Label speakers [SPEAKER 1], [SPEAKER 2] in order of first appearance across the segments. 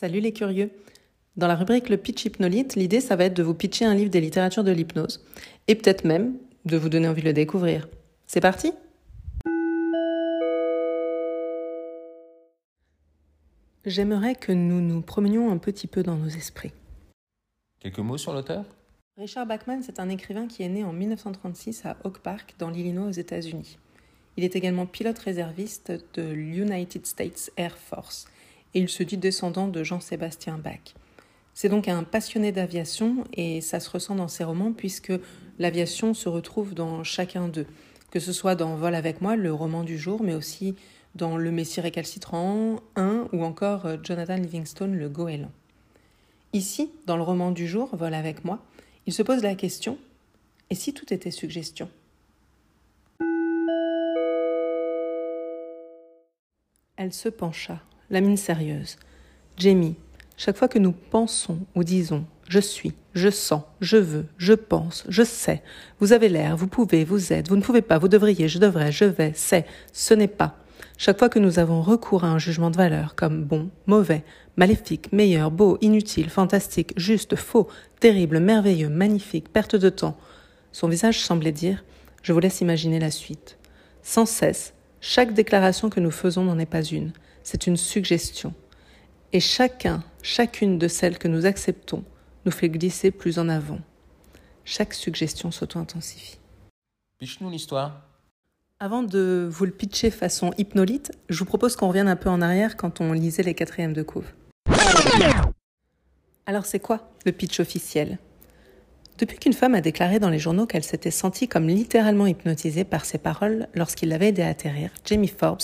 [SPEAKER 1] Salut les curieux Dans la rubrique Le pitch hypnolite, l'idée ça va être de vous pitcher un livre des littératures de l'hypnose et peut-être même de vous donner envie de le découvrir. C'est parti? J'aimerais que nous nous promenions un petit peu dans nos esprits.
[SPEAKER 2] Quelques mots sur l'auteur?
[SPEAKER 1] Richard Bachman, c'est un écrivain qui est né en 1936 à Oak Park, dans l'Illinois, aux États-Unis. Il est également pilote réserviste de l'United States Air Force il se dit descendant de Jean-Sébastien Bach. C'est donc un passionné d'aviation et ça se ressent dans ses romans puisque l'aviation se retrouve dans chacun d'eux, que ce soit dans Vol avec moi, le roman du jour, mais aussi dans Le Messie récalcitrant 1 ou encore euh, Jonathan Livingstone, le goéland. Ici, dans le roman du jour, Vol avec moi, il se pose la question et si tout était suggestion? Elle se pencha, la mine sérieuse. Jamie, chaque fois que nous pensons ou disons je suis, je sens, je veux, je pense, je sais, vous avez l'air, vous pouvez, vous êtes, vous ne pouvez pas, vous devriez, je devrais, je vais, c'est, ce n'est pas. Chaque fois que nous avons recours à un jugement de valeur comme bon, mauvais, maléfique, meilleur, beau, inutile, fantastique, juste, faux, terrible, merveilleux, magnifique, perte de temps, son visage semblait dire Je vous laisse imaginer la suite. Sans cesse, chaque déclaration que nous faisons n'en est pas une, c'est une suggestion. Et chacun, chacune de celles que nous acceptons nous fait glisser plus en avant. Chaque suggestion s'auto-intensifie.
[SPEAKER 2] Pitch-nous l'histoire.
[SPEAKER 1] Avant de vous le pitcher façon hypnolite, je vous propose qu'on revienne un peu en arrière quand on lisait les quatrièmes de couve. Alors c'est quoi le pitch officiel? Depuis qu'une femme a déclaré dans les journaux qu'elle s'était sentie comme littéralement hypnotisée par ses paroles lorsqu'il l'avait aidé à atterrir, Jamie Forbes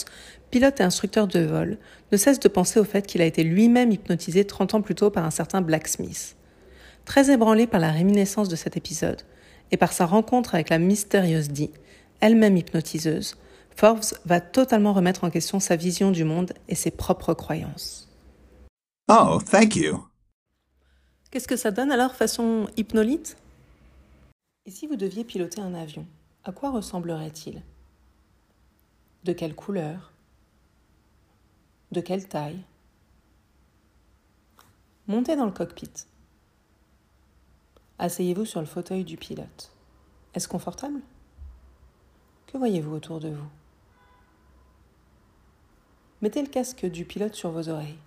[SPEAKER 1] pilote et instructeur de vol, ne cesse de penser au fait qu'il a été lui-même hypnotisé 30 ans plus tôt par un certain Blacksmith. Très ébranlé par la réminiscence de cet épisode et par sa rencontre avec la mystérieuse Dee, elle-même hypnotiseuse, Forbes va totalement remettre en question sa vision du monde et ses propres croyances.
[SPEAKER 3] Oh, thank you.
[SPEAKER 1] Qu'est-ce que ça donne alors façon hypnolite? Et si vous deviez piloter un avion, à quoi ressemblerait-il? De quelle couleur? De quelle taille? Montez dans le cockpit. Asseyez-vous sur le fauteuil du pilote. Est-ce confortable? Que voyez-vous autour de vous? Mettez le casque du pilote sur vos oreilles.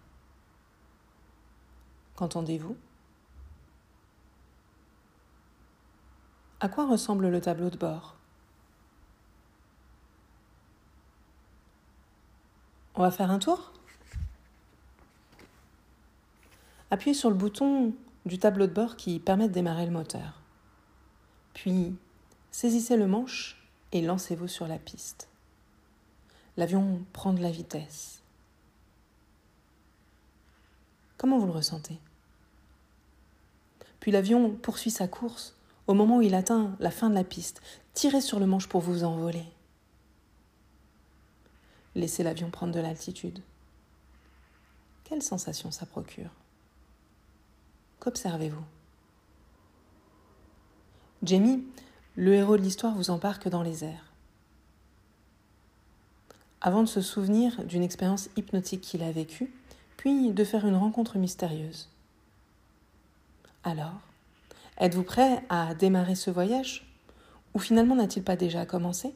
[SPEAKER 1] Qu'entendez-vous? À quoi ressemble le tableau de bord? On va faire un tour? Appuyez sur le bouton du tableau de bord qui permet de démarrer le moteur. Puis, saisissez le manche et lancez-vous sur la piste. L'avion prend de la vitesse. Comment vous le ressentez? Puis l'avion poursuit sa course. Au moment où il atteint la fin de la piste, tirez sur le manche pour vous envoler. Laissez l'avion prendre de l'altitude. Quelle sensation ça procure? Qu'observez-vous? Jamie, le héros de l'histoire, vous embarque dans les airs. Avant de se souvenir d'une expérience hypnotique qu'il a vécue, puis de faire une rencontre mystérieuse. Alors, êtes-vous prêt à démarrer ce voyage? Ou finalement n'a-t-il pas déjà commencé?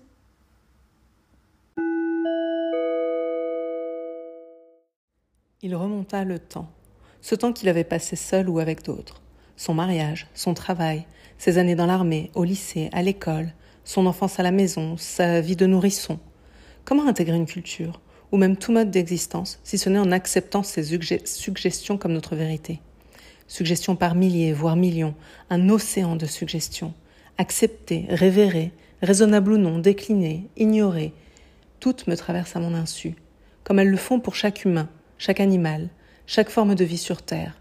[SPEAKER 1] Il remonta le temps, ce temps qu'il avait passé seul ou avec d'autres. Son mariage, son travail, ses années dans l'armée, au lycée, à l'école, son enfance à la maison, sa vie de nourrisson. Comment intégrer une culture, ou même tout mode d'existence, si ce n'est en acceptant ces suggestions comme notre vérité? Suggestions par milliers, voire millions, un océan de suggestions. Accepter, révérer, raisonnable ou non, décliner, ignorer, toutes me traversent à mon insu, comme elles le font pour chaque humain, chaque animal, chaque forme de vie sur Terre.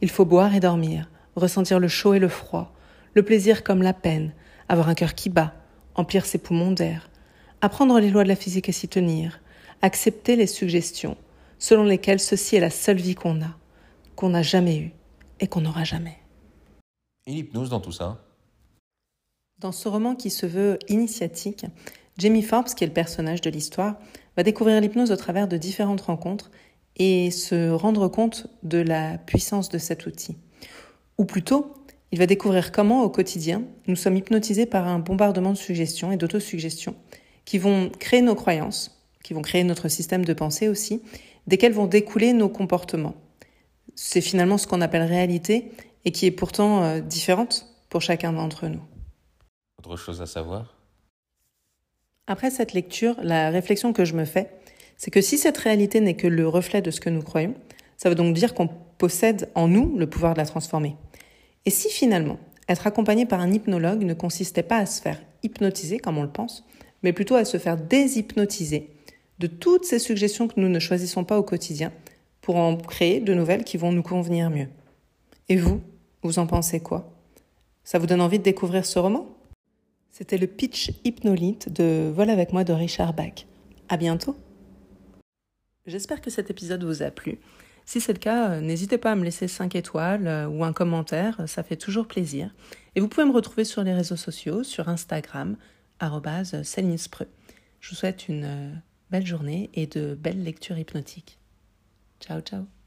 [SPEAKER 1] Il faut boire et dormir, ressentir le chaud et le froid, le plaisir comme la peine, avoir un cœur qui bat, emplir ses poumons d'air, apprendre les lois de la physique et s'y tenir, accepter les suggestions, selon lesquelles ceci est la seule vie qu'on a, qu'on n'a jamais eue et qu'on n'aura jamais.
[SPEAKER 2] Et l'hypnose dans tout ça
[SPEAKER 1] Dans ce roman qui se veut initiatique, Jamie Forbes, qui est le personnage de l'histoire, va découvrir l'hypnose au travers de différentes rencontres et se rendre compte de la puissance de cet outil. Ou plutôt, il va découvrir comment au quotidien nous sommes hypnotisés par un bombardement de suggestions et d'autosuggestions qui vont créer nos croyances, qui vont créer notre système de pensée aussi, desquelles vont découler nos comportements. C'est finalement ce qu'on appelle réalité et qui est pourtant euh, différente pour chacun d'entre nous.
[SPEAKER 2] Autre chose à savoir?
[SPEAKER 1] Après cette lecture, la réflexion que je me fais, c'est que si cette réalité n'est que le reflet de ce que nous croyons, ça veut donc dire qu'on possède en nous le pouvoir de la transformer. Et si finalement, être accompagné par un hypnologue ne consistait pas à se faire hypnotiser comme on le pense, mais plutôt à se faire déshypnotiser de toutes ces suggestions que nous ne choisissons pas au quotidien pour en créer de nouvelles qui vont nous convenir mieux. Et vous, vous en pensez quoi? Ça vous donne envie de découvrir ce roman? C'était le pitch hypnolite de Vol avec moi de Richard Bach. À bientôt J'espère que cet épisode vous a plu. Si c'est le cas, euh, n'hésitez pas à me laisser 5 étoiles euh, ou un commentaire, ça fait toujours plaisir. Et vous pouvez me retrouver sur les réseaux sociaux, sur Instagram. Je vous souhaite une euh, belle journée et de belles lectures hypnotiques. Ciao, ciao